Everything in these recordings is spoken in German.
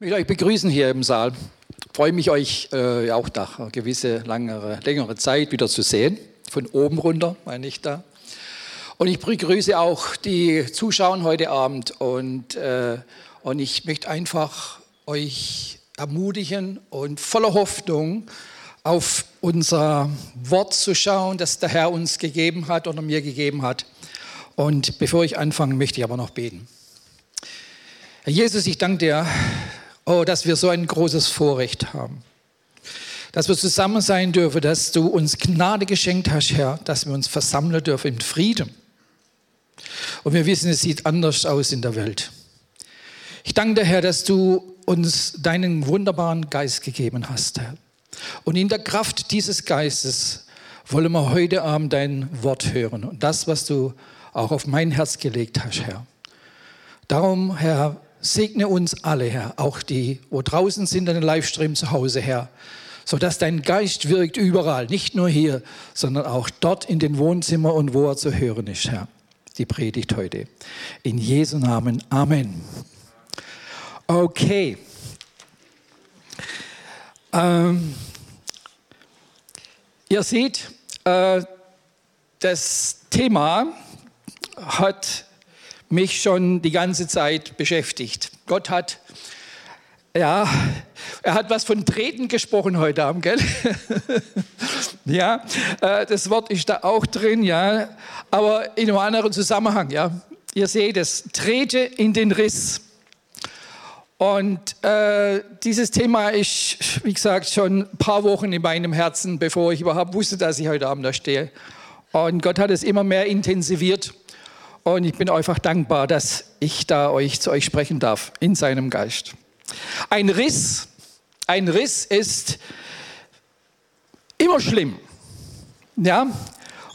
Ich möchte euch begrüßen hier im Saal. Ich freue mich, euch äh, auch nach einer gewisse langere, längere Zeit wieder zu sehen. Von oben runter, meine ich da. Und ich begrüße auch die Zuschauer heute Abend. Und, äh, und ich möchte einfach euch ermutigen und voller Hoffnung auf unser Wort zu schauen, das der Herr uns gegeben hat oder mir gegeben hat. Und bevor ich anfange, möchte ich aber noch beten. Herr Jesus, ich danke dir Oh, dass wir so ein großes Vorrecht haben. Dass wir zusammen sein dürfen, dass du uns Gnade geschenkt hast, Herr, dass wir uns versammeln dürfen in Frieden. Und wir wissen, es sieht anders aus in der Welt. Ich danke dir, Herr, dass du uns deinen wunderbaren Geist gegeben hast, Herr. Und in der Kraft dieses Geistes wollen wir heute Abend dein Wort hören und das, was du auch auf mein Herz gelegt hast, Herr. Darum, Herr, Segne uns alle, Herr, auch die, wo draußen sind an den Livestream zu Hause, Herr, sodass dein Geist wirkt überall, nicht nur hier, sondern auch dort in den Wohnzimmern und wo er zu hören ist, Herr. Die Predigt heute. In Jesu Namen. Amen. Okay. Ähm, ihr seht, äh, das Thema hat mich schon die ganze Zeit beschäftigt. Gott hat, ja, er hat was von Treten gesprochen heute Abend, gell? ja, äh, das Wort ist da auch drin, ja, aber in einem anderen Zusammenhang, ja. Ihr seht es, trete in den Riss. Und äh, dieses Thema ist, wie gesagt, schon ein paar Wochen in meinem Herzen, bevor ich überhaupt wusste, dass ich heute Abend da stehe. Und Gott hat es immer mehr intensiviert. Und ich bin einfach dankbar, dass ich da euch zu euch sprechen darf in seinem Geist. Ein Riss, ein Riss ist immer schlimm. Ja?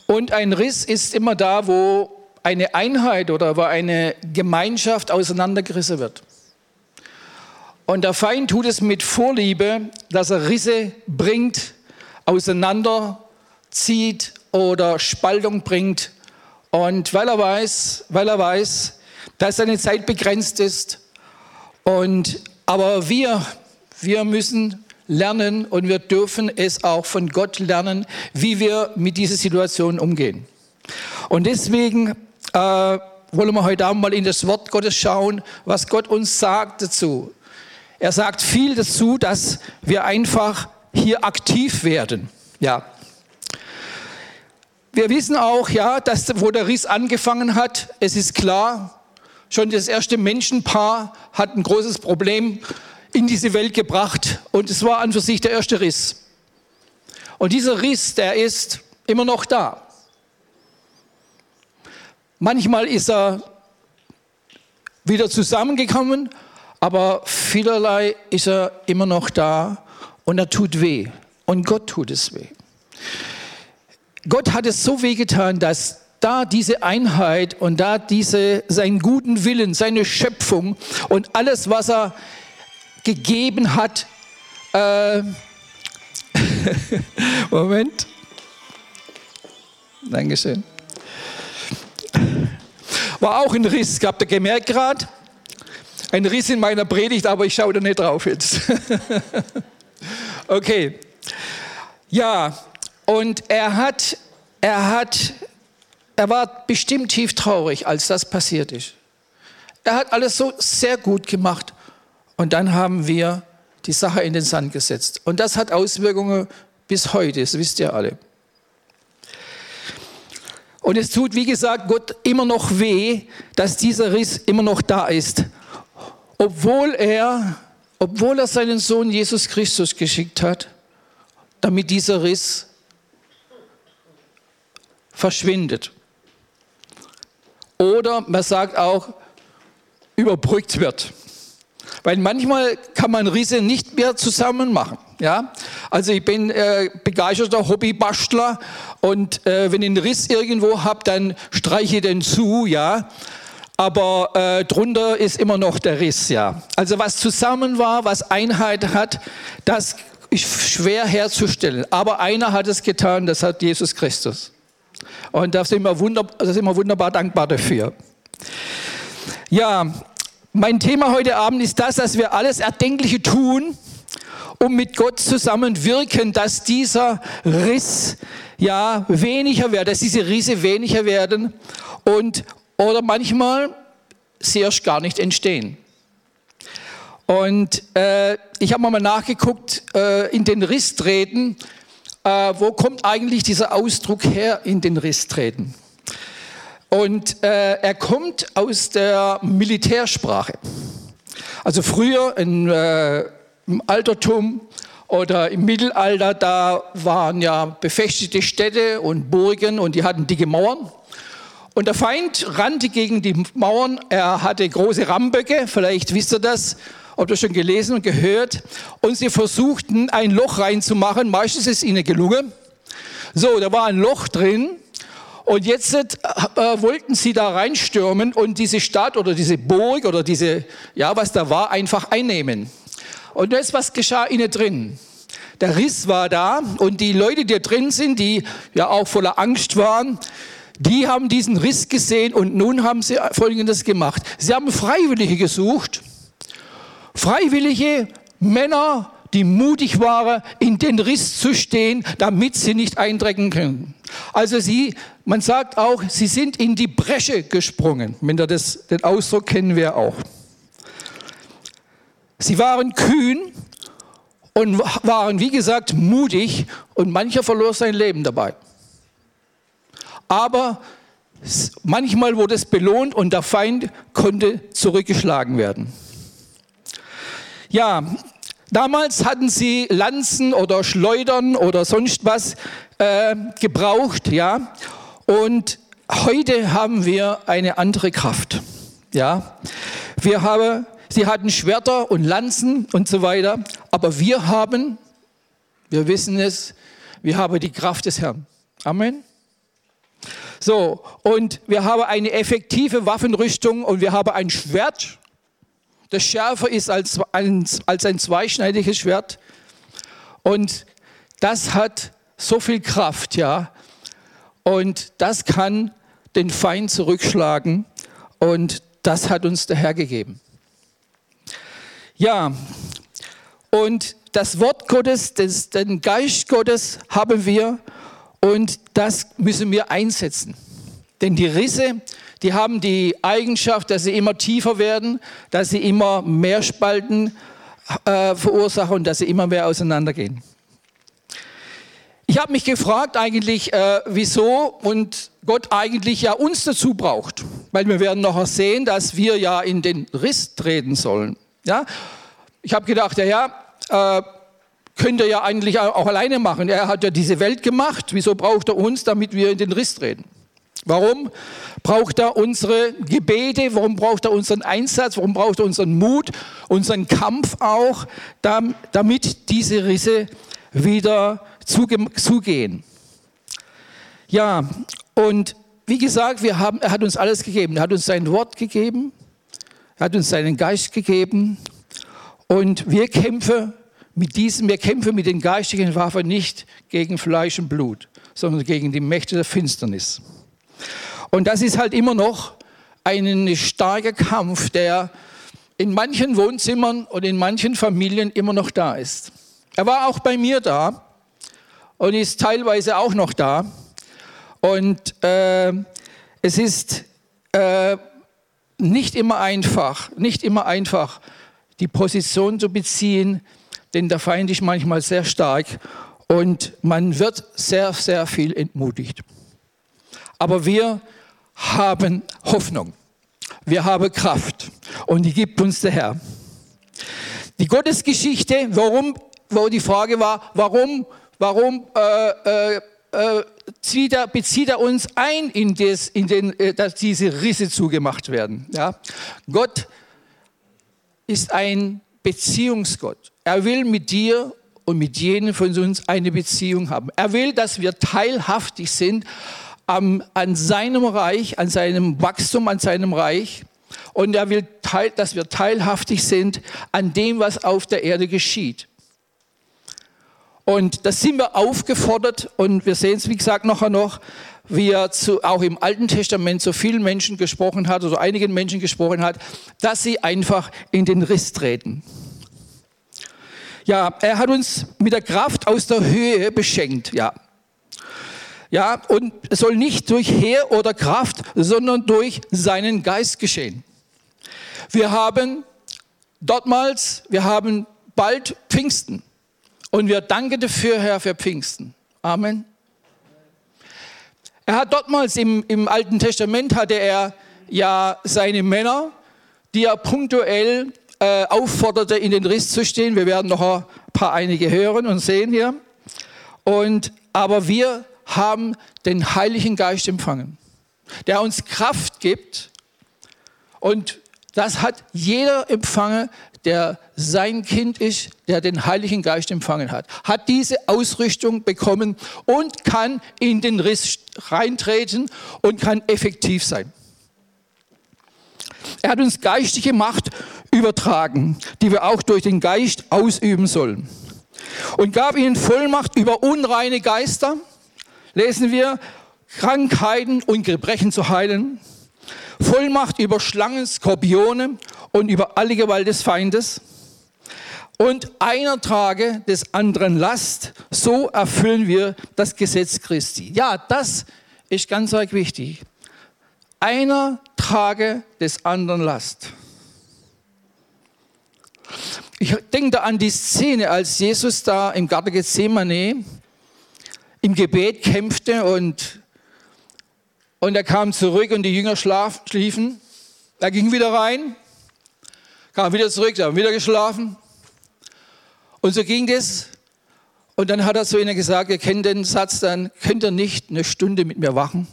Und ein Riss ist immer da, wo eine Einheit oder wo eine Gemeinschaft auseinandergerissen wird. Und der Feind tut es mit Vorliebe, dass er Risse bringt, auseinanderzieht oder Spaltung bringt und weil er weiß, weil er weiß, dass seine Zeit begrenzt ist. Und, aber wir, wir müssen lernen und wir dürfen es auch von Gott lernen, wie wir mit dieser Situation umgehen. Und deswegen äh, wollen wir heute Abend mal in das Wort Gottes schauen, was Gott uns sagt dazu. Er sagt viel dazu, dass wir einfach hier aktiv werden. Ja, wir wissen auch, ja, dass wo der Riss angefangen hat, es ist klar, schon das erste Menschenpaar hat ein großes Problem in diese Welt gebracht und es war an für sich der erste Riss. Und dieser Riss, der ist immer noch da. Manchmal ist er wieder zusammengekommen, aber vielerlei ist er immer noch da und er tut weh. Und Gott tut es weh. Gott hat es so wehgetan, dass da diese Einheit und da diese, seinen guten Willen, seine Schöpfung und alles, was er gegeben hat, äh, Moment, Dankeschön, war auch ein Riss, habt ihr gemerkt gerade? Ein Riss in meiner Predigt, aber ich schaue da nicht drauf jetzt. okay, ja, und er hat, er hat, er war bestimmt tief traurig, als das passiert ist. Er hat alles so sehr gut gemacht. Und dann haben wir die Sache in den Sand gesetzt. Und das hat Auswirkungen bis heute, das wisst ihr alle. Und es tut, wie gesagt, Gott immer noch weh, dass dieser Riss immer noch da ist. Obwohl er, obwohl er seinen Sohn Jesus Christus geschickt hat, damit dieser Riss verschwindet. Oder man sagt auch, überbrückt wird. Weil manchmal kann man Risse nicht mehr zusammen machen. Ja? Also ich bin äh, begeisterter Hobbybastler und äh, wenn ich einen Riss irgendwo habe, dann streiche ich den zu, ja. Aber äh, drunter ist immer noch der Riss, ja. Also was zusammen war, was Einheit hat, das ist schwer herzustellen. Aber einer hat es getan, das hat Jesus Christus. Und da sind wir, wunderbar, da sind wir wunderbar dankbar dafür. Ja, mein Thema heute Abend ist das, dass wir alles Erdenkliche tun, um mit Gott zusammen wirken, dass dieser Riss ja weniger wird, dass diese Risse weniger werden und oder manchmal erst gar nicht entstehen. Und äh, ich habe mal nachgeguckt äh, in den Risstreten, äh, wo kommt eigentlich dieser Ausdruck her in den Risstreten? Und äh, er kommt aus der Militärsprache. Also früher in, äh, im Altertum oder im Mittelalter, da waren ja befestigte Städte und Burgen und die hatten dicke Mauern. Und der Feind rannte gegen die Mauern. Er hatte große Ramböcke, vielleicht wisst ihr das, habt ihr schon gelesen und gehört. Und sie versuchten, ein Loch reinzumachen. Meistens ist ihnen gelungen. So, da war ein Loch drin. Und jetzt äh, wollten sie da reinstürmen und diese Stadt oder diese Burg oder diese, ja, was da war, einfach einnehmen. Und jetzt, was geschah innen drin? Der Riss war da und die Leute, die drin sind, die ja auch voller Angst waren, die haben diesen Riss gesehen und nun haben sie Folgendes gemacht. Sie haben Freiwillige gesucht, freiwillige Männer, die mutig waren, in den Riss zu stehen, damit sie nicht eindrecken können. Also sie, man sagt auch, sie sind in die Bresche gesprungen. Wenn ihr das, den Ausdruck kennen wir auch. Sie waren kühn und waren, wie gesagt, mutig und mancher verlor sein Leben dabei aber manchmal wurde es belohnt und der Feind konnte zurückgeschlagen werden. Ja, damals hatten sie Lanzen oder Schleudern oder sonst was äh, gebraucht, ja, und heute haben wir eine andere Kraft, ja. Wir haben, sie hatten Schwerter und Lanzen und so weiter, aber wir haben, wir wissen es, wir haben die Kraft des Herrn. Amen. So, und wir haben eine effektive Waffenrüstung und wir haben ein Schwert, das schärfer ist als ein, als ein zweischneidiges Schwert. Und das hat so viel Kraft, ja. Und das kann den Feind zurückschlagen. Und das hat uns der Herr gegeben. Ja, und das Wort Gottes, das, den Geist Gottes haben wir und das müssen wir einsetzen. Denn die Risse, die haben die Eigenschaft, dass sie immer tiefer werden, dass sie immer mehr Spalten äh, verursachen und dass sie immer mehr auseinandergehen. Ich habe mich gefragt eigentlich, äh, wieso und Gott eigentlich ja uns dazu braucht. Weil wir werden noch sehen, dass wir ja in den Riss treten sollen. Ja? Ich habe gedacht, ja, ja, äh, könnte er ja eigentlich auch alleine machen. Er hat ja diese Welt gemacht. Wieso braucht er uns, damit wir in den Riss treten? Warum braucht er unsere Gebete? Warum braucht er unseren Einsatz? Warum braucht er unseren Mut, unseren Kampf auch, damit diese Risse wieder zugehen? Ja, und wie gesagt, wir haben, er hat uns alles gegeben. Er hat uns sein Wort gegeben. Er hat uns seinen Geist gegeben. Und wir kämpfen mit diesem, wir kämpfen mit den geistigen Waffen nicht gegen Fleisch und Blut, sondern gegen die Mächte der Finsternis. Und das ist halt immer noch ein starker Kampf, der in manchen Wohnzimmern und in manchen Familien immer noch da ist. Er war auch bei mir da und ist teilweise auch noch da. Und äh, es ist äh, nicht immer einfach, nicht immer einfach, die Position zu beziehen, denn der Feind ist manchmal sehr stark und man wird sehr, sehr viel entmutigt. Aber wir haben Hoffnung. Wir haben Kraft und die gibt uns der Herr. Die Gottesgeschichte, warum, wo die Frage war, warum, warum äh, äh, äh, er, bezieht er uns ein, in das, in den, äh, dass diese Risse zugemacht werden. Ja? Gott ist ein Beziehungsgott. Er will mit dir und mit jedem von uns eine Beziehung haben. Er will, dass wir teilhaftig sind an, an seinem Reich, an seinem Wachstum, an seinem Reich. Und er will, teil, dass wir teilhaftig sind an dem, was auf der Erde geschieht. Und das sind wir aufgefordert und wir sehen es, wie gesagt, nachher noch, wie er zu, auch im Alten Testament zu vielen Menschen gesprochen hat oder einigen Menschen gesprochen hat, dass sie einfach in den Riss treten. Ja, er hat uns mit der Kraft aus der Höhe beschenkt, ja. Ja, und es soll nicht durch Heer oder Kraft, sondern durch seinen Geist geschehen. Wir haben dortmals, wir haben bald Pfingsten. Und wir danken dafür, Herr, für Pfingsten. Amen. Er hat dortmals im, im Alten Testament hatte er ja seine Männer, die er punktuell äh, aufforderte, in den Riss zu stehen. Wir werden noch ein paar einige hören und sehen hier. Und, aber wir haben den Heiligen Geist empfangen, der uns Kraft gibt. Und das hat jeder empfangen, der sein Kind ist, der den Heiligen Geist empfangen hat, hat diese Ausrüstung bekommen und kann in den Riss reintreten und kann effektiv sein. Er hat uns geistige Macht übertragen, die wir auch durch den Geist ausüben sollen. Und gab ihnen Vollmacht über unreine Geister, lesen wir, Krankheiten und Gebrechen zu heilen, Vollmacht über Schlangen, Skorpione und über alle Gewalt des Feindes. Und einer trage des anderen Last, so erfüllen wir das Gesetz Christi. Ja, das ist ganz wichtig. Einer trage des anderen Last. Ich denke da an die Szene, als Jesus da im Garten Gethsemane im Gebet kämpfte und, und er kam zurück und die Jünger schlaf, schliefen. Er ging wieder rein kam wieder zurück, sie haben wieder geschlafen. Und so ging das. Und dann hat er zu ihnen gesagt, ihr kennt den Satz dann, könnt ihr nicht eine Stunde mit mir wachen?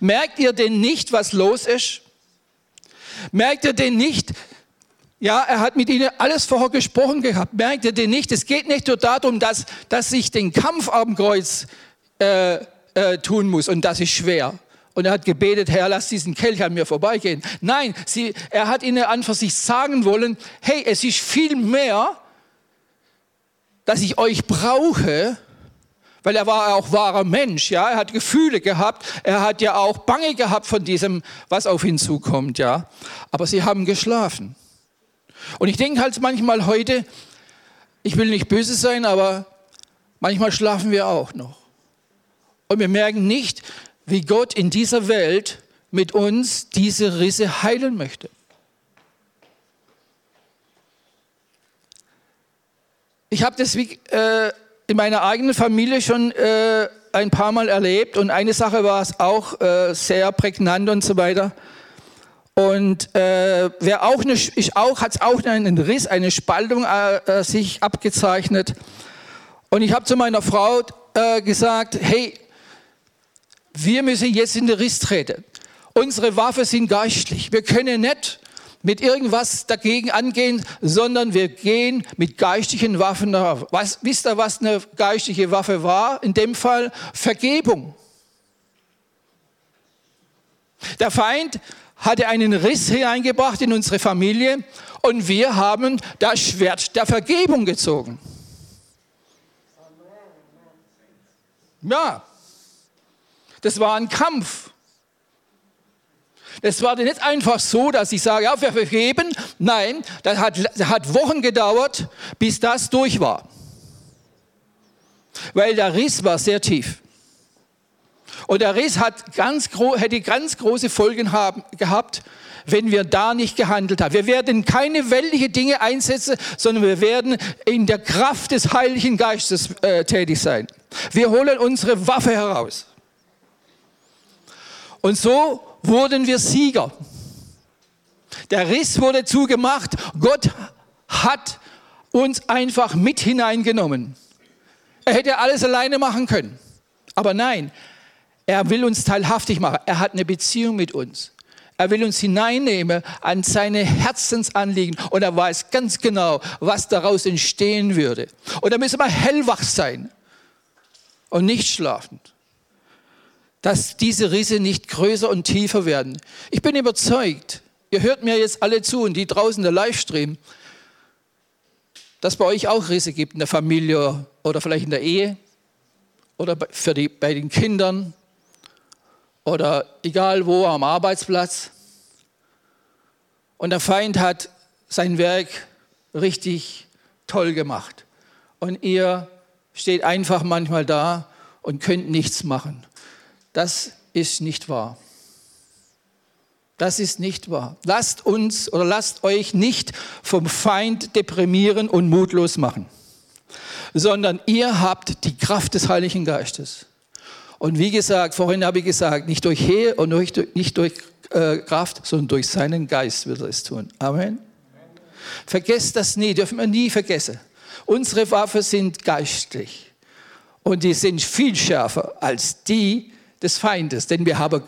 Merkt ihr denn nicht, was los ist? Merkt ihr denn nicht, ja, er hat mit ihnen alles vorher gesprochen gehabt. Merkt ihr denn nicht? Es geht nicht nur darum, dass, dass ich den Kampf am Kreuz äh, äh, tun muss und das ist schwer. Und er hat gebetet, Herr, lass diesen Kelch an mir vorbeigehen. Nein, sie, er hat ihnen an für sich sagen wollen, hey, es ist viel mehr, dass ich euch brauche, weil er war auch wahrer Mensch, ja, er hat Gefühle gehabt, er hat ja auch Bange gehabt von diesem, was auf ihn zukommt, ja. Aber sie haben geschlafen. Und ich denke halt manchmal heute, ich will nicht böse sein, aber manchmal schlafen wir auch noch. Und wir merken nicht, wie Gott in dieser Welt mit uns diese Risse heilen möchte. Ich habe das wie, äh, in meiner eigenen Familie schon äh, ein paar Mal erlebt und eine Sache war es auch äh, sehr prägnant und so weiter. Und äh, wer auch eine, ich auch, hat auch einen Riss, eine Spaltung äh, äh, sich abgezeichnet. Und ich habe zu meiner Frau gesagt, hey, wir müssen jetzt in den Riss treten. Unsere Waffen sind geistlich. Wir können nicht mit irgendwas dagegen angehen, sondern wir gehen mit geistlichen Waffen darauf. Was, wisst ihr, was eine geistliche Waffe war? In dem Fall Vergebung. Der Feind hatte einen Riss hineingebracht in unsere Familie und wir haben das Schwert der Vergebung gezogen. Ja, das war ein Kampf. Das war nicht einfach so, dass ich sage, ja, wir vergeben. Nein, das hat, das hat Wochen gedauert, bis das durch war. Weil der Riss war sehr tief. Und der Riss hat ganz hätte ganz große Folgen haben, gehabt, wenn wir da nicht gehandelt haben. Wir werden keine weltliche Dinge einsetzen, sondern wir werden in der Kraft des Heiligen Geistes äh, tätig sein. Wir holen unsere Waffe heraus. Und so wurden wir Sieger. Der Riss wurde zugemacht. Gott hat uns einfach mit hineingenommen. Er hätte alles alleine machen können. Aber nein, er will uns teilhaftig machen. Er hat eine Beziehung mit uns. Er will uns hineinnehmen an seine Herzensanliegen und er weiß ganz genau, was daraus entstehen würde. Und da müssen wir hellwach sein und nicht schlafend dass diese Risse nicht größer und tiefer werden. Ich bin überzeugt, ihr hört mir jetzt alle zu und die draußen der Livestream, dass bei euch auch Risse gibt in der Familie oder vielleicht in der Ehe oder für die, bei den Kindern oder egal wo am Arbeitsplatz. Und der Feind hat sein Werk richtig toll gemacht. Und ihr steht einfach manchmal da und könnt nichts machen. Das ist nicht wahr. Das ist nicht wahr. Lasst uns oder lasst euch nicht vom Feind deprimieren und mutlos machen, sondern ihr habt die Kraft des Heiligen Geistes. Und wie gesagt, vorhin habe ich gesagt, nicht durch Heer und nicht durch äh, Kraft, sondern durch seinen Geist wird er es tun. Amen. Vergesst das nie, dürfen wir nie vergessen. Unsere Waffen sind geistlich und die sind viel schärfer als die des Feindes, denn wir haben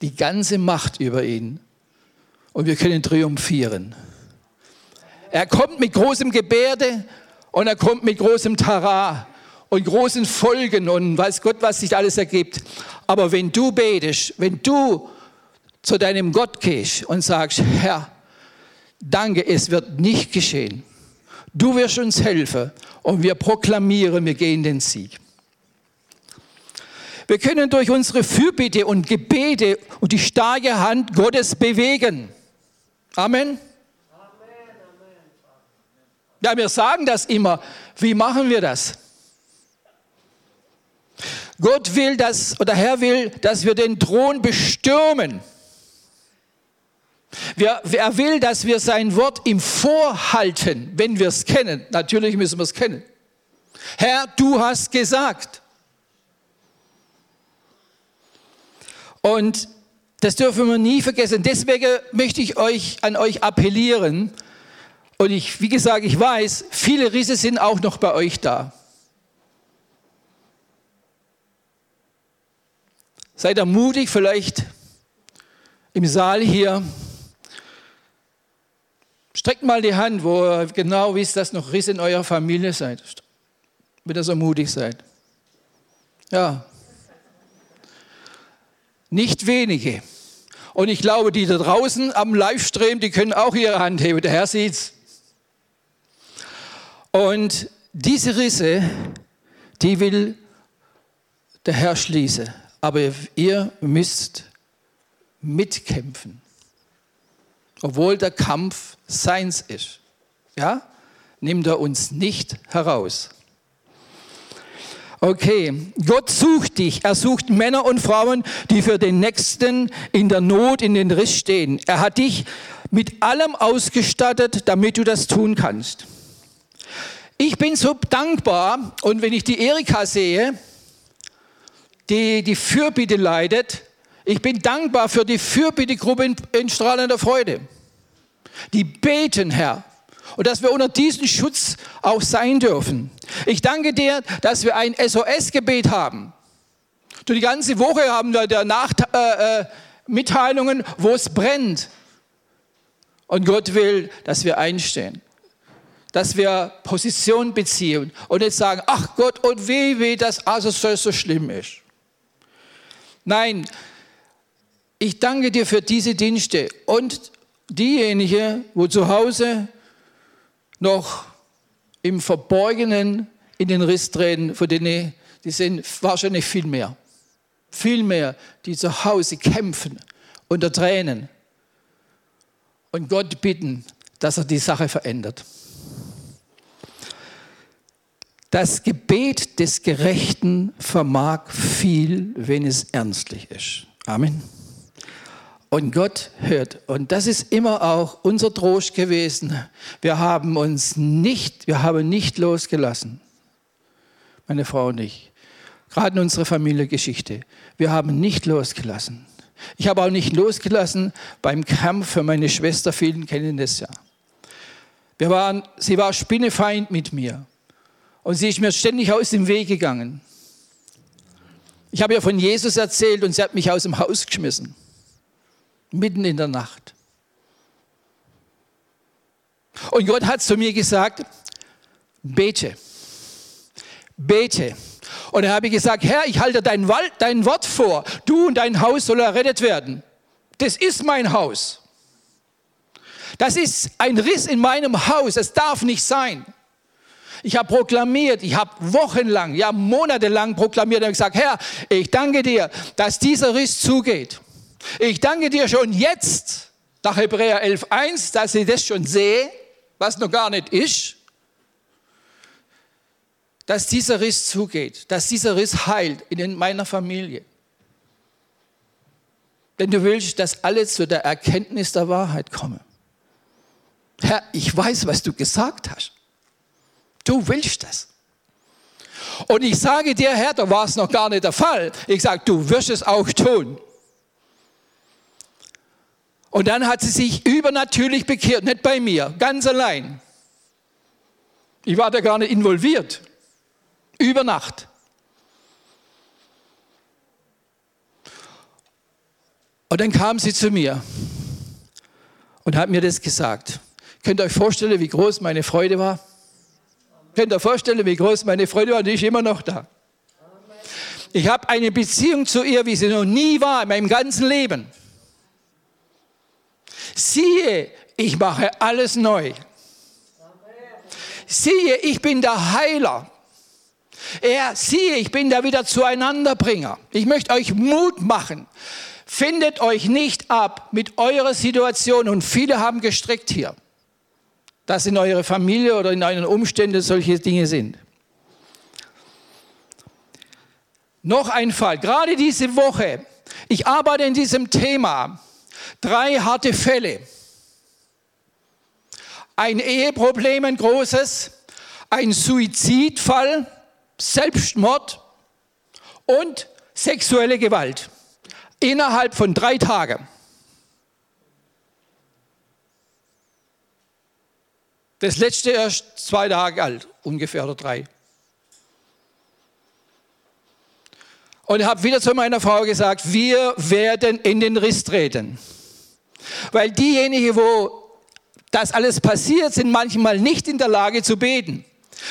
die ganze Macht über ihn und wir können triumphieren. Er kommt mit großem Gebärde und er kommt mit großem Tara und großen Folgen und weiß Gott, was sich alles ergibt. Aber wenn du betest, wenn du zu deinem Gott gehst und sagst, Herr, danke, es wird nicht geschehen. Du wirst uns helfen und wir proklamieren, wir gehen den Sieg. Wir können durch unsere Fürbitte und Gebete und die starke Hand Gottes bewegen. Amen. Ja, wir sagen das immer. Wie machen wir das? Gott will das, oder Herr will, dass wir den Thron bestürmen. Er will, dass wir sein Wort ihm vorhalten, wenn wir es kennen. Natürlich müssen wir es kennen. Herr, du hast gesagt. Und das dürfen wir nie vergessen. Deswegen möchte ich euch an euch appellieren. Und ich, wie gesagt, ich weiß, viele Risse sind auch noch bei euch da. Seid ermutigt, vielleicht im Saal hier. Streckt mal die Hand, wo ihr genau wisst, dass noch Risse in eurer Familie seid. Wenn ihr so mutig seid. Ja, nicht wenige. Und ich glaube, die da draußen am Livestream, die können auch ihre Hand heben. Der Herr sieht's. Und diese Risse, die will der Herr schließen. Aber ihr müsst mitkämpfen. Obwohl der Kampf seins ist. Ja? Nimmt er uns nicht heraus. Okay, Gott sucht dich. Er sucht Männer und Frauen, die für den Nächsten in der Not, in den Riss stehen. Er hat dich mit allem ausgestattet, damit du das tun kannst. Ich bin so dankbar und wenn ich die Erika sehe, die die Fürbitte leidet, ich bin dankbar für die Fürbittegruppe in, in strahlender Freude. Die beten, Herr, und dass wir unter diesem Schutz auch sein dürfen. Ich danke dir, dass wir ein SOS-Gebet haben. Du, die ganze Woche haben wir da Nach äh, äh, Mitteilungen, wo es brennt. Und Gott will, dass wir einstehen, dass wir Position beziehen und nicht sagen, ach Gott, und weh, weh, dass also so, so schlimm ist. Nein, ich danke dir für diese Dienste und diejenigen, wo zu Hause noch im Verborgenen in den Riss treten, von denen die sind wahrscheinlich viel mehr. Viel mehr, die zu Hause kämpfen unter Tränen und Gott bitten, dass er die Sache verändert. Das Gebet des Gerechten vermag viel, wenn es ernstlich ist. Amen. Und Gott hört. Und das ist immer auch unser Trost gewesen. Wir haben uns nicht, wir haben nicht losgelassen. Meine Frau und ich. Gerade in unserer Familiengeschichte. Wir haben nicht losgelassen. Ich habe auch nicht losgelassen beim Kampf für meine Schwester. Vielen kennen das ja. Wir waren, sie war Spinnefeind mit mir. Und sie ist mir ständig aus dem Weg gegangen. Ich habe ihr von Jesus erzählt und sie hat mich aus dem Haus geschmissen mitten in der Nacht. Und Gott hat zu mir gesagt, bete, bete. Und dann habe ich gesagt, Herr, ich halte dein, dein Wort vor, du und dein Haus soll errettet werden. Das ist mein Haus. Das ist ein Riss in meinem Haus, es darf nicht sein. Ich habe proklamiert, ich habe wochenlang, ja monatelang proklamiert und gesagt, Herr, ich danke dir, dass dieser Riss zugeht. Ich danke dir schon jetzt, nach Hebräer 11.1, dass ich das schon sehe, was noch gar nicht ist, dass dieser Riss zugeht, dass dieser Riss heilt in meiner Familie. Denn du willst, dass alle zu der Erkenntnis der Wahrheit kommen. Herr, ich weiß, was du gesagt hast. Du willst das. Und ich sage dir, Herr, da war es noch gar nicht der Fall. Ich sage, du wirst es auch tun. Und dann hat sie sich übernatürlich bekehrt, nicht bei mir, ganz allein. Ich war da gar nicht involviert. Über Nacht. Und dann kam sie zu mir und hat mir das gesagt. Könnt ihr euch vorstellen, wie groß meine Freude war? Könnt ihr vorstellen, wie groß meine Freude war? Die ist immer noch da. Ich habe eine Beziehung zu ihr, wie sie noch nie war in meinem ganzen Leben. Siehe, ich mache alles neu. Siehe, ich bin der Heiler. Er, siehe, ich bin der wieder zueinanderbringer. Ich möchte euch Mut machen. Findet euch nicht ab mit eurer Situation und viele haben gestrickt hier, dass in eurer Familie oder in euren Umständen solche Dinge sind. Noch ein Fall, gerade diese Woche. Ich arbeite in diesem Thema. Drei harte Fälle. Ein Eheproblem, ein großes, ein Suizidfall, Selbstmord und sexuelle Gewalt innerhalb von drei Tagen. Das letzte erst zwei Tage alt, ungefähr oder drei. Und ich habe wieder zu meiner Frau gesagt, wir werden in den Riss treten. Weil diejenigen, wo das alles passiert, sind manchmal nicht in der Lage zu beten.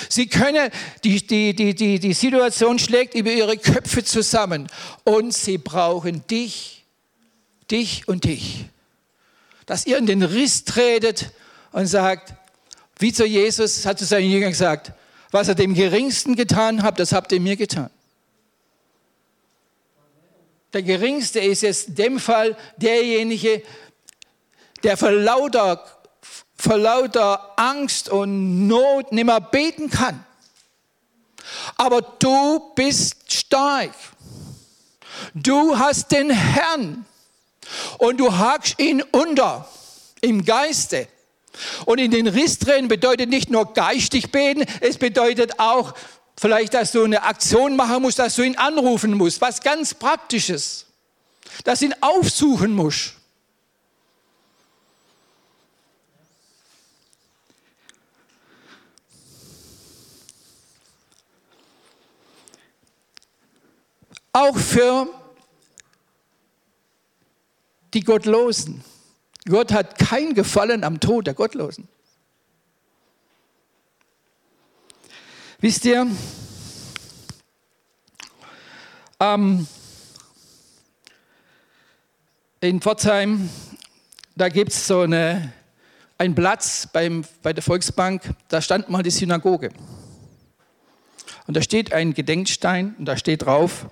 Sie können, die, die, die, die, die Situation schlägt über ihre Köpfe zusammen und sie brauchen dich, dich und dich. Dass ihr in den Riss tretet und sagt, wie zu Jesus hat zu seinen Jüngern gesagt, was er dem Geringsten getan hat, das habt ihr mir getan. Der Geringste ist jetzt in dem Fall derjenige, der vor lauter vor lauter Angst und Not nicht mehr beten kann. Aber du bist stark. Du hast den Herrn und du hakst ihn unter im Geiste. Und in den Riss drehen bedeutet nicht nur geistig beten, es bedeutet auch vielleicht, dass du eine Aktion machen musst, dass du ihn anrufen musst, was ganz Praktisches, dass du ihn aufsuchen musst. Auch für die Gottlosen. Gott hat kein Gefallen am Tod der Gottlosen. Wisst ihr, ähm, in Pforzheim, da gibt es so eine, einen Platz beim, bei der Volksbank, da stand mal die Synagoge. Und da steht ein Gedenkstein und da steht drauf,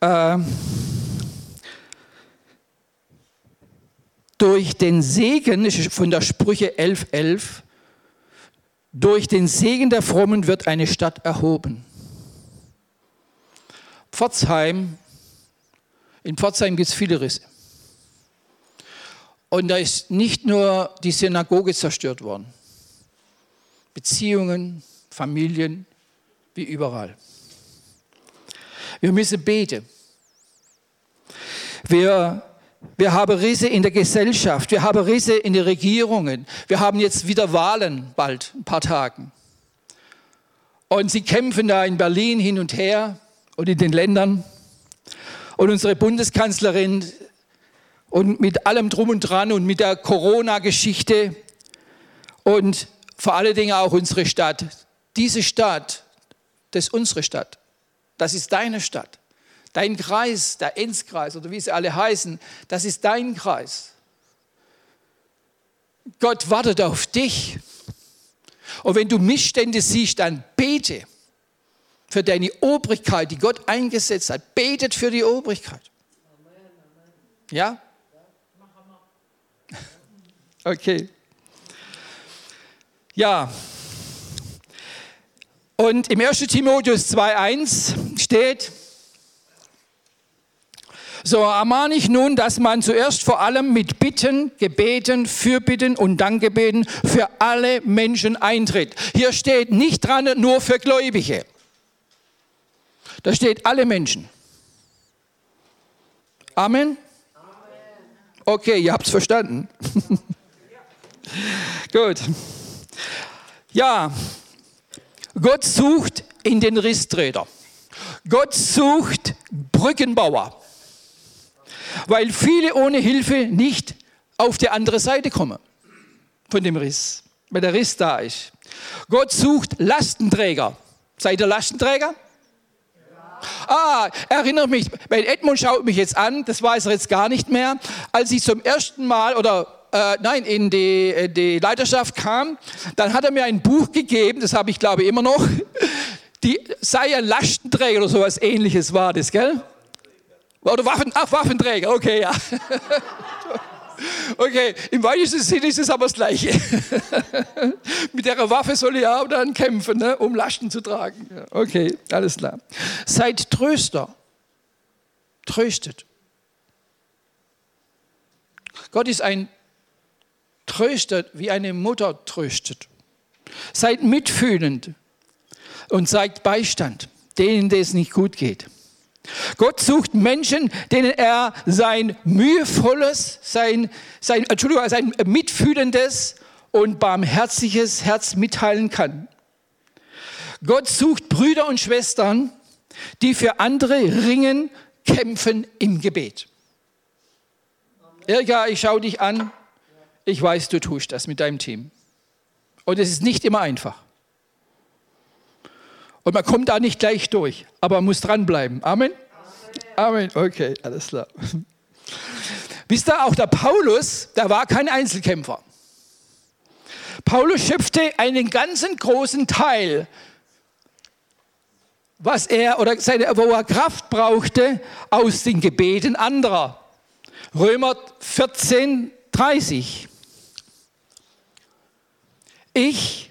äh, durch den Segen, von der Sprüche 11.11, 11, durch den Segen der Frommen wird eine Stadt erhoben. Pforzheim, in Pforzheim gibt es viele Risse. Und da ist nicht nur die Synagoge zerstört worden. Beziehungen, Familien, wie überall. Wir müssen beten. Wir, wir haben Risse in der Gesellschaft, wir haben Risse in den Regierungen. Wir haben jetzt wieder Wahlen bald, ein paar Tagen. Und sie kämpfen da in Berlin hin und her und in den Ländern. Und unsere Bundeskanzlerin und mit allem drum und dran und mit der Corona-Geschichte und vor allen Dingen auch unsere Stadt. Diese Stadt, das ist unsere Stadt. Das ist deine Stadt. Dein Kreis, der Enzkreis oder wie sie alle heißen, das ist dein Kreis. Gott wartet auf dich. Und wenn du Missstände siehst, dann bete für deine Obrigkeit, die Gott eingesetzt hat. Betet für die Obrigkeit. Ja? Okay. Ja. Und im 1. Timotheus 2.1 steht, so ermahne ich nun, dass man zuerst vor allem mit Bitten, Gebeten, Fürbitten und Dankgebeten für alle Menschen eintritt. Hier steht nicht dran, nur für Gläubige. Da steht alle Menschen. Amen. Okay, ihr habt es verstanden. Gut. Ja, Gott sucht in den Rissträger. Gott sucht Brückenbauer weil viele ohne Hilfe nicht auf die andere Seite kommen von dem Riss, weil der Riss da ist. Gott sucht Lastenträger. Seid ihr Lastenträger? Ah, erinnere mich, weil Edmund schaut mich jetzt an, das weiß er jetzt gar nicht mehr. Als ich zum ersten Mal oder äh, nein, in die, äh, die Leiterschaft kam, dann hat er mir ein Buch gegeben, das habe ich glaube immer noch, die sei ein Lastenträger oder sowas ähnliches war das, gell? Oder Waffen, ach, Waffenträger, okay, ja. Okay, im weitesten Sinne ist es aber das Gleiche. Mit der Waffe soll ich auch dann kämpfen, ne, um Lasten zu tragen. Okay, alles klar. Seid Tröster. Tröstet. Gott ist ein Tröster, wie eine Mutter tröstet. Seid mitfühlend und seid Beistand denen, denen es nicht gut geht. Gott sucht Menschen, denen er sein mühevolles, sein, sein, Entschuldigung, sein mitfühlendes und barmherziges Herz mitteilen kann. Gott sucht Brüder und Schwestern, die für andere ringen, kämpfen im Gebet. Irga, ich schaue dich an. Ich weiß, du tust das mit deinem Team. Und es ist nicht immer einfach. Und man kommt da nicht gleich durch, aber man muss dranbleiben. Amen? Amen. Okay, alles klar. Wisst ihr, auch der Paulus, der war kein Einzelkämpfer. Paulus schöpfte einen ganzen großen Teil, was er oder seine, wo er Kraft brauchte, aus den Gebeten anderer. Römer 14, 30. Ich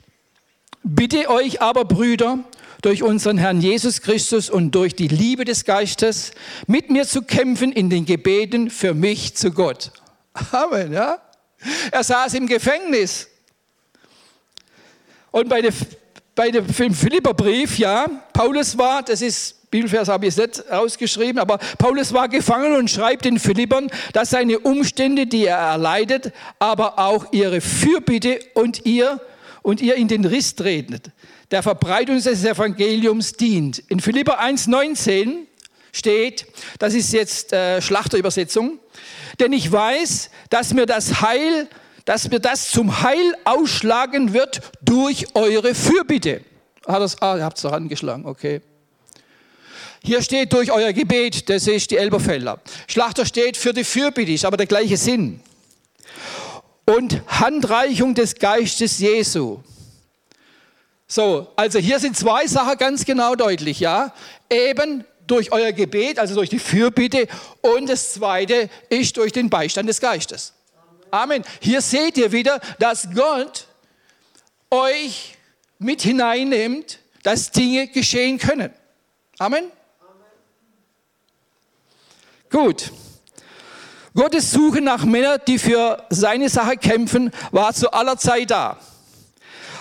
bitte euch aber, Brüder, durch unseren Herrn Jesus Christus und durch die Liebe des Geistes mit mir zu kämpfen in den Gebeten für mich zu Gott. Amen, ja? Er saß im Gefängnis. Und bei, der, bei dem Philipperbrief, ja, Paulus war, das ist, Bibelvers habe ich jetzt nicht rausgeschrieben, aber Paulus war gefangen und schreibt den Philippern, dass seine Umstände, die er erleidet, aber auch ihre Fürbitte und ihr, und ihr in den Riss tretet der Verbreitung des Evangeliums dient. In Philipper 1,19 steht, das ist jetzt äh, Schlachterübersetzung, denn ich weiß, dass mir das Heil, dass mir das zum Heil ausschlagen wird durch eure Fürbitte. Ah, das, ah ihr habt es doch angeschlagen, okay. Hier steht durch euer Gebet, das ist die Elberfelder. Schlachter steht für die Fürbitte, ist aber der gleiche Sinn. Und Handreichung des Geistes Jesu. So, also hier sind zwei Sachen ganz genau deutlich, ja. Eben durch euer Gebet, also durch die Fürbitte und das zweite ist durch den Beistand des Geistes. Amen. Hier seht ihr wieder, dass Gott euch mit hineinnimmt, dass Dinge geschehen können. Amen. Gut. Gottes Suche nach Männern, die für seine Sache kämpfen, war zu aller Zeit da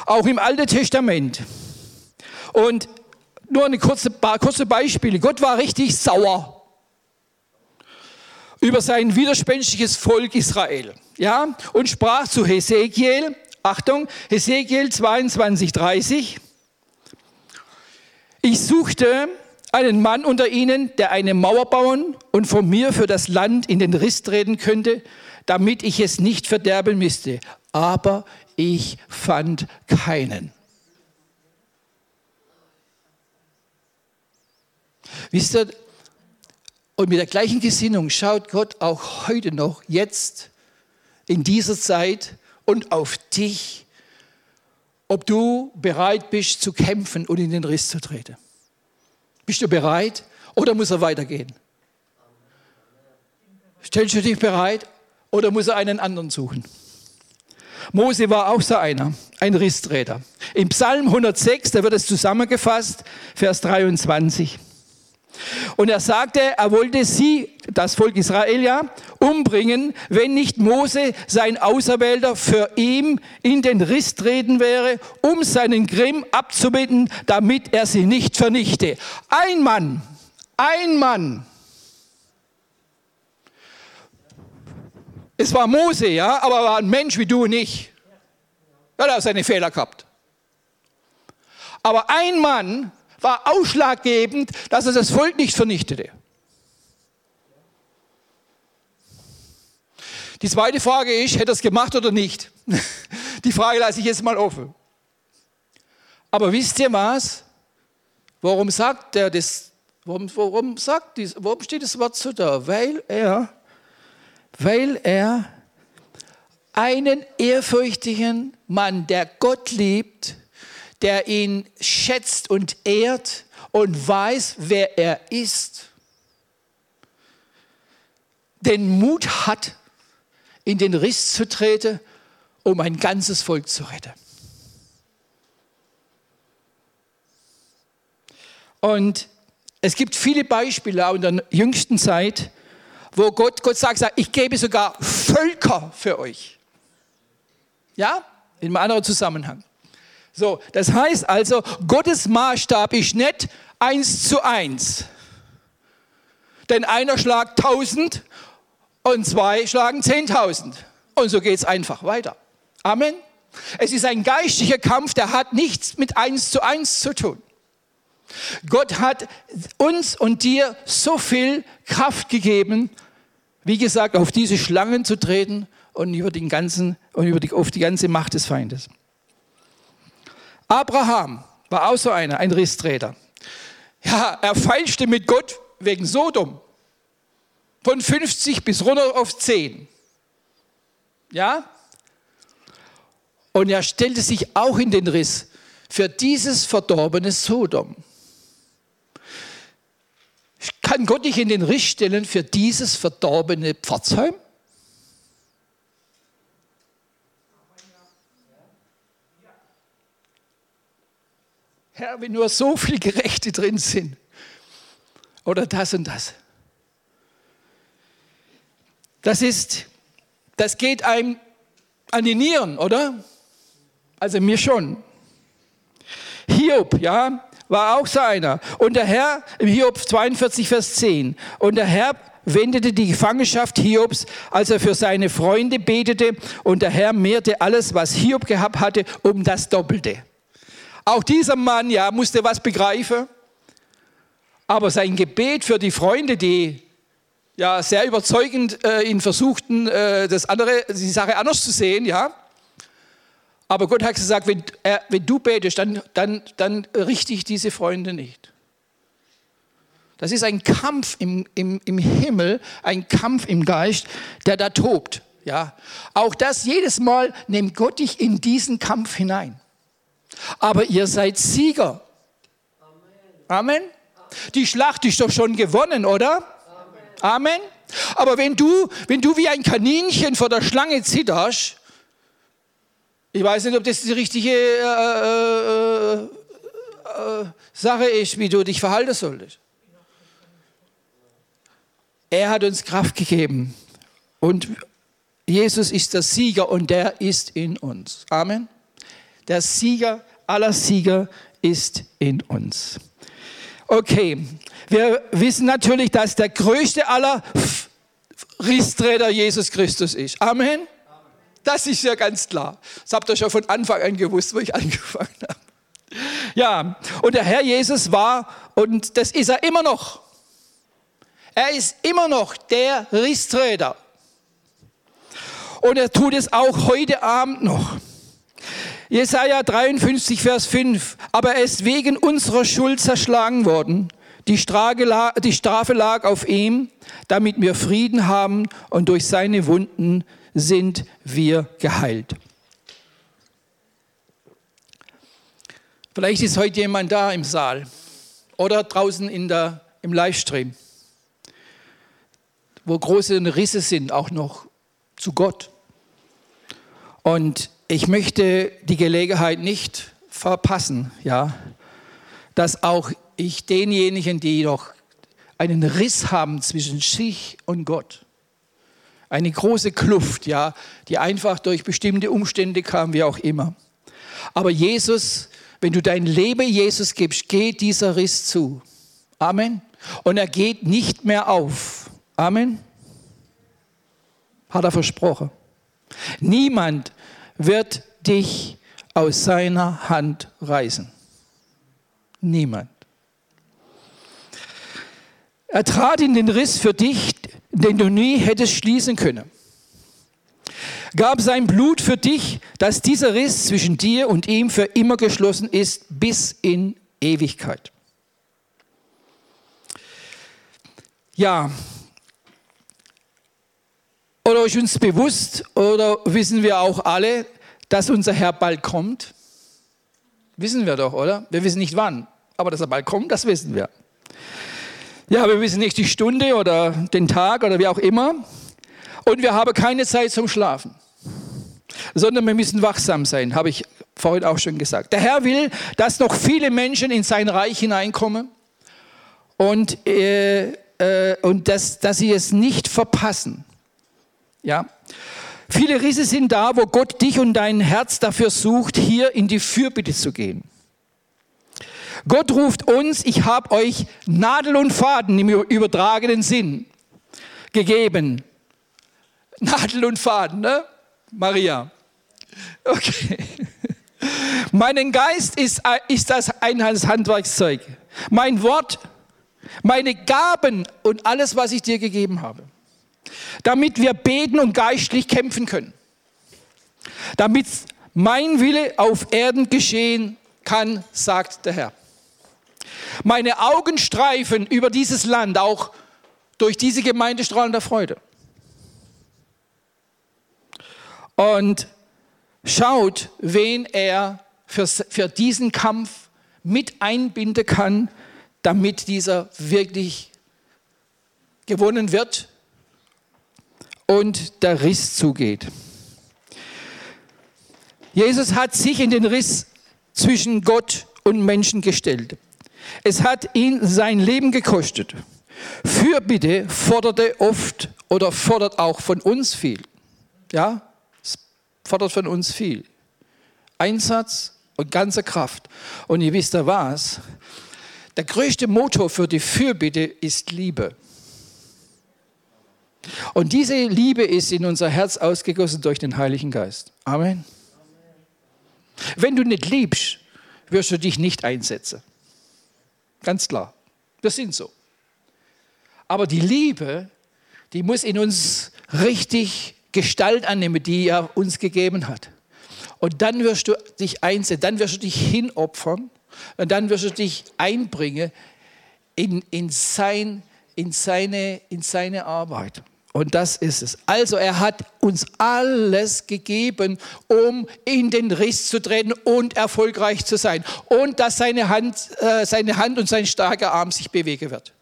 auch im Alten Testament. Und nur ein kurze, paar kurze Beispiele. Gott war richtig sauer über sein widerspenstiges Volk Israel. Ja, und sprach zu Hesekiel, Achtung, Hesekiel 22, 30. Ich suchte einen Mann unter ihnen, der eine Mauer bauen und von mir für das Land in den Riss treten könnte, damit ich es nicht verderben müsste. Aber ich fand keinen. Wisst ihr, und mit der gleichen Gesinnung schaut Gott auch heute noch, jetzt, in dieser Zeit und auf dich ob du bereit bist zu kämpfen und in den Riss zu treten. Bist du bereit oder muss er weitergehen? Stellst du dich bereit oder muss er einen anderen suchen? Mose war auch so einer, ein Rissträger. Im Psalm 106, da wird es zusammengefasst, Vers 23. Und er sagte, er wollte sie, das Volk Israel ja, umbringen, wenn nicht Mose, sein Auserwählter, für ihn in den Riss treten wäre, um seinen Grimm abzubinden, damit er sie nicht vernichte. Ein Mann, ein Mann. Es war Mose, ja, aber er war ein Mensch wie du und ich. Er hat seine Fehler gehabt. Aber ein Mann war ausschlaggebend, dass er das Volk nicht vernichtete. Die zweite Frage ist, hätte er es gemacht oder nicht? Die Frage lasse ich jetzt mal offen. Aber wisst ihr was? Warum sagt er das? Warum, warum, sagt dies, warum steht das Wort so da? Weil er, weil er einen ehrfürchtigen Mann, der Gott liebt, der ihn schätzt und ehrt und weiß, wer er ist, den Mut hat, in den Riss zu treten, um ein ganzes Volk zu retten. Und es gibt viele Beispiele auch in der jüngsten Zeit, wo Gott, Gott sagt, ich gebe sogar Völker für euch. Ja, in einem anderen Zusammenhang. So, das heißt also, Gottes Maßstab ist nicht eins zu eins. Denn einer schlagt tausend und zwei schlagen zehntausend. Und so geht es einfach weiter. Amen. Es ist ein geistlicher Kampf, der hat nichts mit eins zu eins zu tun. Gott hat uns und dir so viel Kraft gegeben, wie gesagt, auf diese Schlangen zu treten und über den ganzen und über die, auf die ganze Macht des Feindes. Abraham war auch so einer, ein Rissträger. Ja, er feilschte mit Gott wegen Sodom. Von 50 bis runter auf 10. Ja? Und er stellte sich auch in den Riss für dieses verdorbene Sodom. Kann Gott dich in den Riss stellen für dieses verdorbene Pforzheim? Herr, wenn nur so viele Gerechte drin sind. Oder das und das. Das ist, das geht einem an die Nieren, oder? Also mir schon. Hiob, ja, war auch so einer. Und der Herr, im Hiob 42, Vers 10, und der Herr wendete die Gefangenschaft Hiobs, als er für seine Freunde betete, und der Herr mehrte alles, was Hiob gehabt hatte, um das Doppelte. Auch dieser Mann, ja, musste was begreifen. Aber sein Gebet für die Freunde, die ja sehr überzeugend äh, ihn versuchten, äh, das andere, die Sache anders zu sehen, ja. Aber Gott hat gesagt, wenn, äh, wenn du betest, dann, dann, dann richte ich diese Freunde nicht. Das ist ein Kampf im, im, im Himmel, ein Kampf im Geist, der da tobt. Ja. Auch das jedes Mal nimmt Gott dich in diesen Kampf hinein. Aber ihr seid Sieger. Amen. Die Schlacht ist doch schon gewonnen, oder? Amen. Aber wenn du, wenn du wie ein Kaninchen vor der Schlange zitterst, ich weiß nicht, ob das die richtige äh, äh, äh, Sache ist, wie du dich verhalten solltest. Er hat uns Kraft gegeben und Jesus ist der Sieger und der ist in uns. Amen. Der Sieger aller Sieger ist in uns. Okay, wir wissen natürlich, dass der größte aller Rissträger Jesus Christus ist. Amen. Das ist ja ganz klar. Das habt ihr schon von Anfang an gewusst, wo ich angefangen habe. Ja, und der Herr Jesus war, und das ist er immer noch. Er ist immer noch der Rissträger. Und er tut es auch heute Abend noch. Jesaja 53, Vers 5. Aber er ist wegen unserer Schuld zerschlagen worden. Die Strafe lag auf ihm, damit wir Frieden haben und durch seine Wunden sind wir geheilt. Vielleicht ist heute jemand da im Saal oder draußen in der, im Livestream, wo große Risse sind, auch noch zu Gott. Und ich möchte die Gelegenheit nicht verpassen, ja, dass auch ich denjenigen, die noch einen Riss haben zwischen sich und Gott, eine große Kluft, ja, die einfach durch bestimmte Umstände kam, wie auch immer. Aber Jesus, wenn du dein Leben Jesus gibst, geht dieser Riss zu. Amen. Und er geht nicht mehr auf. Amen. Hat er versprochen. Niemand wird dich aus seiner Hand reißen. Niemand. Er trat in den Riss für dich, den du nie hättest schließen können. Gab sein Blut für dich, dass dieser Riss zwischen dir und ihm für immer geschlossen ist bis in Ewigkeit. Ja, oder ist uns bewusst oder wissen wir auch alle, dass unser Herr bald kommt? Wissen wir doch, oder? Wir wissen nicht wann, aber dass er bald kommt, das wissen wir. Ja, wir wissen nicht die Stunde oder den Tag oder wie auch immer. Und wir haben keine Zeit zum Schlafen, sondern wir müssen wachsam sein, habe ich vorhin auch schon gesagt. Der Herr will, dass noch viele Menschen in sein Reich hineinkommen und, äh, äh, und dass, dass sie es nicht verpassen. Ja? Viele Risse sind da, wo Gott dich und dein Herz dafür sucht, hier in die Fürbitte zu gehen. Gott ruft uns, ich habe euch Nadel und Faden im übertragenen Sinn gegeben. Nadel und Faden, ne? Maria. Okay. Mein Geist ist, ist das Einheitshandwerkszeug. Mein Wort, meine Gaben und alles, was ich dir gegeben habe damit wir beten und geistlich kämpfen können. Damit mein Wille auf Erden geschehen kann, sagt der Herr. Meine Augen streifen über dieses Land, auch durch diese Gemeinde strahlender Freude. Und schaut, wen er für, für diesen Kampf mit einbinden kann, damit dieser wirklich gewonnen wird und der Riss zugeht. Jesus hat sich in den Riss zwischen Gott und Menschen gestellt. Es hat ihn sein Leben gekostet. Fürbitte forderte oft oder fordert auch von uns viel. Ja, es fordert von uns viel. Einsatz und ganze Kraft. Und ihr wisst ja was? Der größte Motor für die Fürbitte ist Liebe. Und diese Liebe ist in unser Herz ausgegossen durch den Heiligen Geist. Amen. Wenn du nicht liebst, wirst du dich nicht einsetzen. Ganz klar. Wir sind so. Aber die Liebe, die muss in uns richtig Gestalt annehmen, die er uns gegeben hat. Und dann wirst du dich einsetzen, dann wirst du dich hinopfern und dann wirst du dich einbringen in, in, sein, in, seine, in seine Arbeit. Und das ist es. Also er hat uns alles gegeben, um in den Riss zu treten und erfolgreich zu sein. Und dass seine Hand, äh, seine Hand und sein starker Arm sich bewegen wird.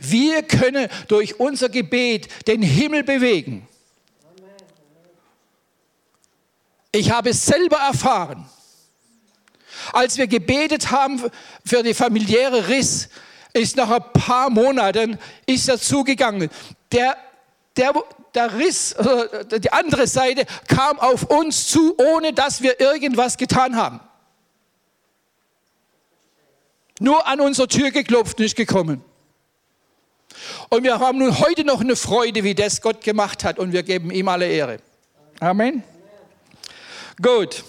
Wir können durch unser Gebet den Himmel bewegen. Ich habe es selber erfahren. Als wir gebetet haben für die familiäre Riss, ist nach ein paar Monaten ist er zugegangen. Der der, der Riss, äh, die andere Seite kam auf uns zu, ohne dass wir irgendwas getan haben. Nur an unsere Tür geklopft, nicht gekommen. Und wir haben nun heute noch eine Freude, wie das Gott gemacht hat, und wir geben ihm alle Ehre. Amen. Gut.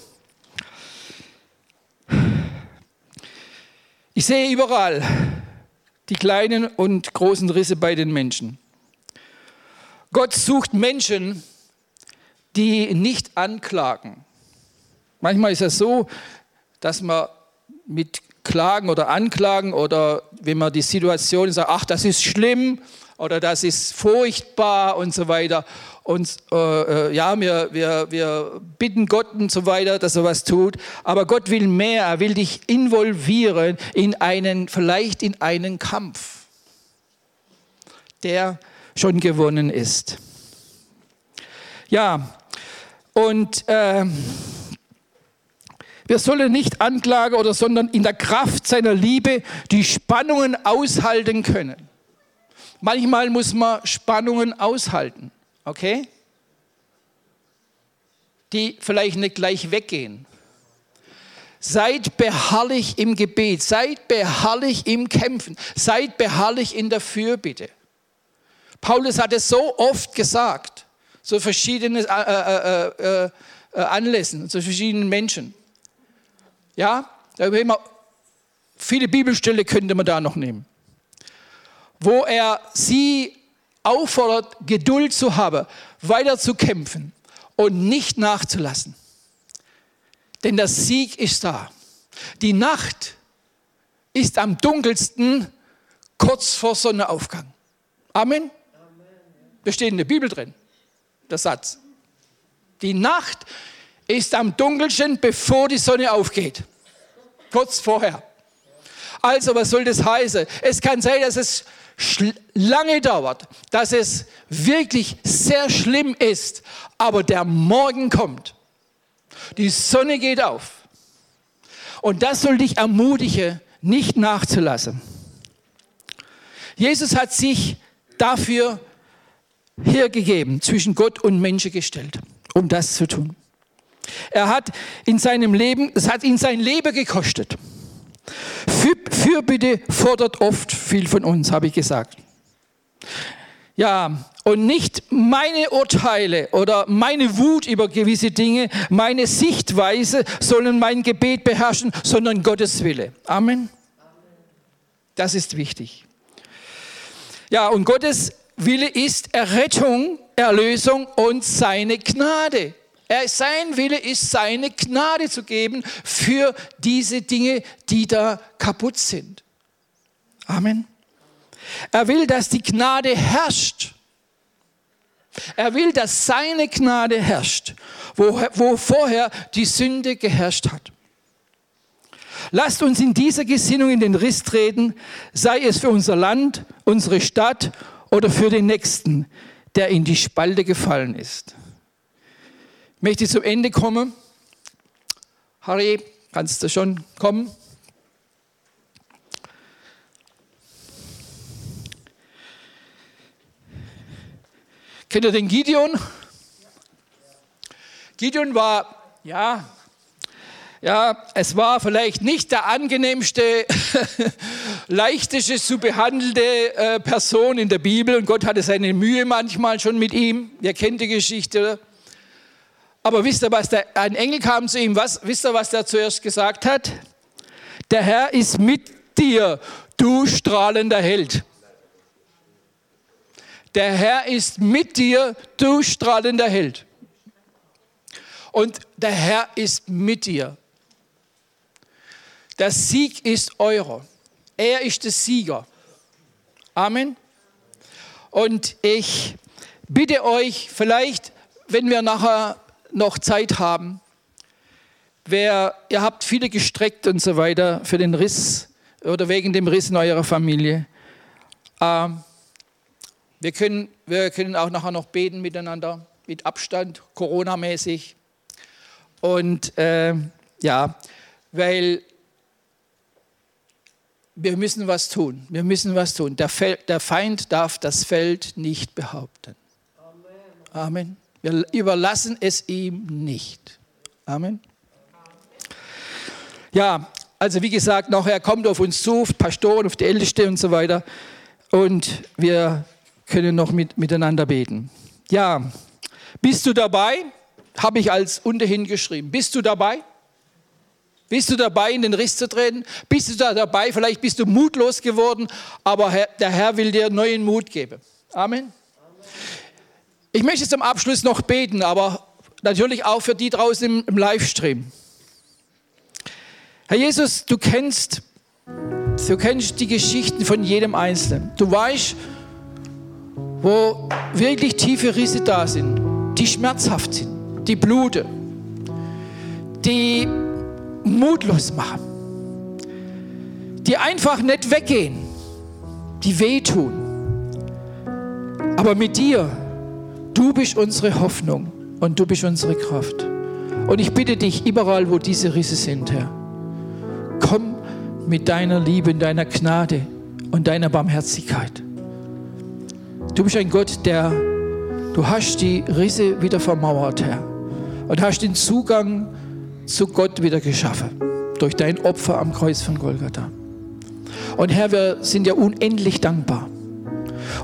Ich sehe überall die kleinen und großen Risse bei den Menschen. Gott sucht Menschen, die nicht anklagen. Manchmal ist es so, dass man mit Klagen oder Anklagen oder wenn man die Situation sagt, ach, das ist schlimm oder das ist furchtbar und so weiter. Und äh, äh, ja, wir, wir, wir bitten Gott und so weiter, dass er was tut. Aber Gott will mehr. Er will dich involvieren in einen, vielleicht in einen Kampf, der schon gewonnen ist. Ja, und äh, wir sollen nicht anklagen oder sondern in der Kraft seiner Liebe die Spannungen aushalten können. Manchmal muss man Spannungen aushalten, okay? Die vielleicht nicht gleich weggehen. Seid beharrlich im Gebet, seid beharrlich im Kämpfen, seid beharrlich in der Fürbitte. Paulus hat es so oft gesagt, so verschiedene äh, äh, äh, äh Anlässen, zu verschiedenen Menschen. Ja, viele Bibelstelle könnte man da noch nehmen, wo er sie auffordert, Geduld zu haben, weiter zu kämpfen und nicht nachzulassen. Denn der Sieg ist da. Die Nacht ist am dunkelsten kurz vor Sonnenaufgang. Amen. Da steht in der Bibel drin, der Satz. Die Nacht ist am dunkelsten, bevor die Sonne aufgeht. Kurz vorher. Also, was soll das heißen? Es kann sein, dass es lange dauert, dass es wirklich sehr schlimm ist, aber der Morgen kommt. Die Sonne geht auf. Und das soll dich ermutigen, nicht nachzulassen. Jesus hat sich dafür hergegeben, zwischen Gott und Menschen gestellt, um das zu tun. Er hat in seinem Leben, es hat ihn sein Leben gekostet. Für, Fürbitte fordert oft viel von uns, habe ich gesagt. Ja, und nicht meine Urteile oder meine Wut über gewisse Dinge, meine Sichtweise sollen mein Gebet beherrschen, sondern Gottes Wille. Amen. Das ist wichtig. Ja, und Gottes Wille ist Errettung, Erlösung und seine Gnade. Er, sein Wille ist, seine Gnade zu geben für diese Dinge, die da kaputt sind. Amen. Er will, dass die Gnade herrscht. Er will, dass seine Gnade herrscht, wo, wo vorher die Sünde geherrscht hat. Lasst uns in dieser Gesinnung in den Riss treten, sei es für unser Land, unsere Stadt oder für den Nächsten, der in die Spalte gefallen ist möchte zum Ende kommen. Harry, kannst du schon kommen? Kennt ihr den Gideon? Gideon war, ja, ja, es war vielleicht nicht der angenehmste, leichteste zu behandelte äh, Person in der Bibel und Gott hatte seine Mühe manchmal schon mit ihm. Ihr kennt die Geschichte. Aber wisst ihr, was der, ein Engel kam zu ihm, was, wisst ihr, was der zuerst gesagt hat? Der Herr ist mit dir, du strahlender Held. Der Herr ist mit dir, du strahlender Held. Und der Herr ist mit dir. Der Sieg ist eurer. Er ist der Sieger. Amen. Und ich bitte euch, vielleicht, wenn wir nachher noch Zeit haben, wer, ihr habt viele gestreckt und so weiter für den Riss oder wegen dem Riss in eurer Familie. Ähm, wir, können, wir können auch nachher noch beten miteinander, mit Abstand, Corona-mäßig. Und äh, ja, weil wir müssen was tun. Wir müssen was tun. Der, der Feind darf das Feld nicht behaupten. Amen. Wir überlassen es ihm nicht. Amen. Ja, also wie gesagt, nachher kommt auf uns zu, auf Pastoren, auf die Älteste und so weiter. Und wir können noch mit, miteinander beten. Ja, bist du dabei? Habe ich als unterhin geschrieben. Bist du dabei? Bist du dabei, in den Riss zu treten? Bist du da dabei? Vielleicht bist du mutlos geworden, aber der Herr will dir neuen Mut geben. Amen. Ich möchte zum Abschluss noch beten, aber natürlich auch für die draußen im, Livestream. Herr Jesus, du kennst, du kennst die Geschichten von jedem Einzelnen. Du weißt, wo wirklich tiefe Risse da sind, die schmerzhaft sind, die bluten, die mutlos machen, die einfach nicht weggehen, die wehtun. Aber mit dir, du bist unsere Hoffnung und du bist unsere Kraft. Und ich bitte dich, überall, wo diese Risse sind, Herr, komm mit deiner Liebe, deiner Gnade und deiner Barmherzigkeit. Du bist ein Gott, der, du hast die Risse wieder vermauert, Herr, und hast den Zugang zu Gott wieder geschaffen durch dein Opfer am Kreuz von Golgatha. Und Herr, wir sind ja unendlich dankbar.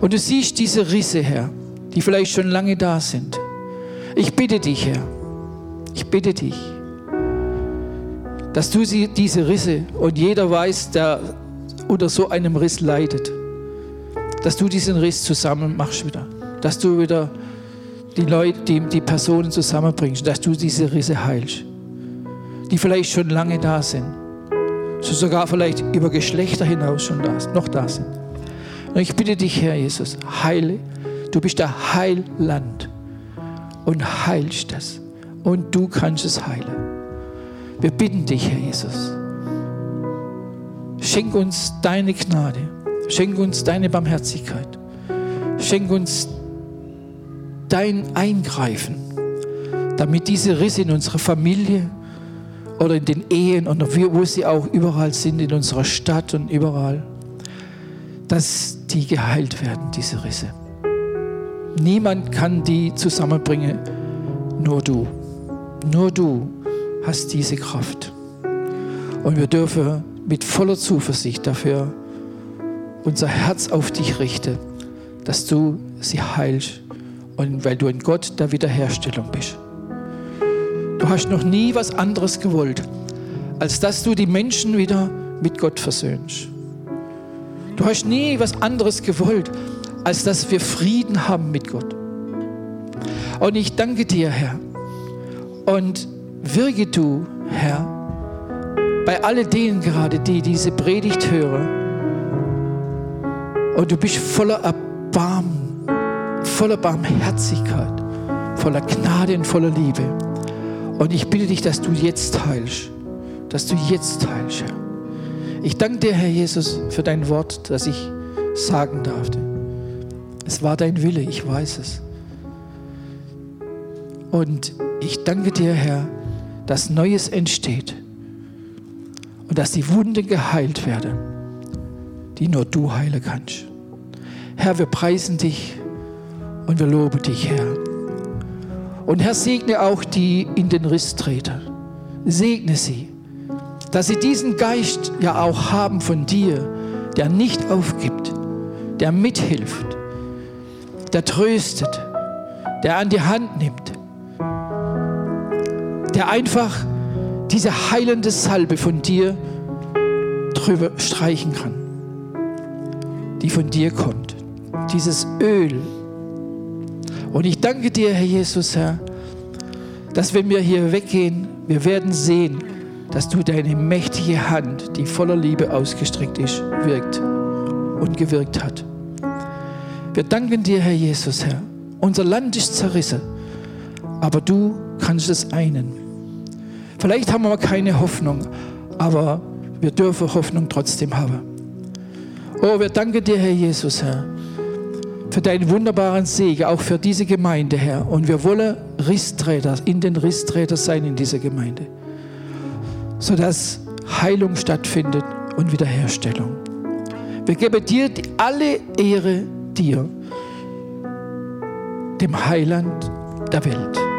Und du siehst diese Risse, Herr, die vielleicht schon lange da sind. Ich bitte dich, Herr, ich bitte dich, dass du sie, diese Risse und jeder weiß, der unter so einem Riss leidet, dass du diesen Riss zusammen machst wieder, dass du wieder die Leute, die, die Personen zusammenbringst, dass du diese Risse heilst, die vielleicht schon lange da sind, so sogar vielleicht über Geschlechter hinaus schon da, noch da sind. Und ich bitte dich, Herr Jesus, heile, du bist der Heiland und heilst es und du kannst es heilen. Wir bitten dich, Herr Jesus. Schenk uns deine Gnade. Schenk uns deine Barmherzigkeit. Schenk uns dein Eingreifen, damit diese Risse in unserer Familie oder in den Ehen und wo sie auch überall sind, in unserer Stadt und überall, dass die geheilt werden, diese Risse. Niemand kann die zusammenbringen, nur du. Nur du hast diese Kraft. Und wir dürfen mit voller Zuversicht dafür unser Herz auf dich richten, dass du sie heilst und weil du ein Gott der Wiederherstellung bist. Du hast noch nie was anderes gewollt, als dass du die Menschen wieder mit Gott versöhnst. Du hast nie was anderes gewollt, als dass wir Frieden haben mit Gott. Und ich danke dir, Herr. Und wirke du, Herr, bei all denen gerade, die diese Predigt hören. Und du bist voller Erbarmen, voller Barmherzigkeit, voller Gnade und voller Liebe. Und ich bitte dich, dass du jetzt heilst, dass du jetzt heilst, Herr. Ich danke dir, Herr Jesus, für dein Wort, das ich sagen darf. Es war dein Wille, ich weiß es. Und ich danke dir, Herr, dass Neues entsteht und dass die Wunden geheilt werden, die nur du heilen kannst. Herr, wir preisen dich und wir loben dich, Herr. Und Herr, segne auch die in den Riss treten. Segne sie, dass sie diesen Geist ja auch haben von dir, der nicht aufgibt, der mithilft, der tröstet, der an die Hand nimmt, der einfach diese heilende Salbe von dir drüber streichen kann, die von dir kommt, dieses Öl. Und ich danke dir, Herr Jesus, Herr, dass wenn wir hier weggehen, wir werden sehen, dass du deine mächtige Hand, die voller Liebe ausgestreckt ist, wirkt und gewirkt hat. Wir danken dir, Herr Jesus, Herr. Unser Land ist zerrissen, aber du kannst es einen. Vielleicht haben wir keine Hoffnung, aber wir dürfen Hoffnung trotzdem haben. Oh, wir danken dir, Herr Jesus, Herr, für deinen wunderbaren Segen, auch für diese Gemeinde, Herr. Und wir wollen Rissträger, in den Rissträger sein in dieser Gemeinde, sodass Heilung stattfindet und Wiederherstellung. Wir geben dir alle Ehre dir, dem Heiland der Welt.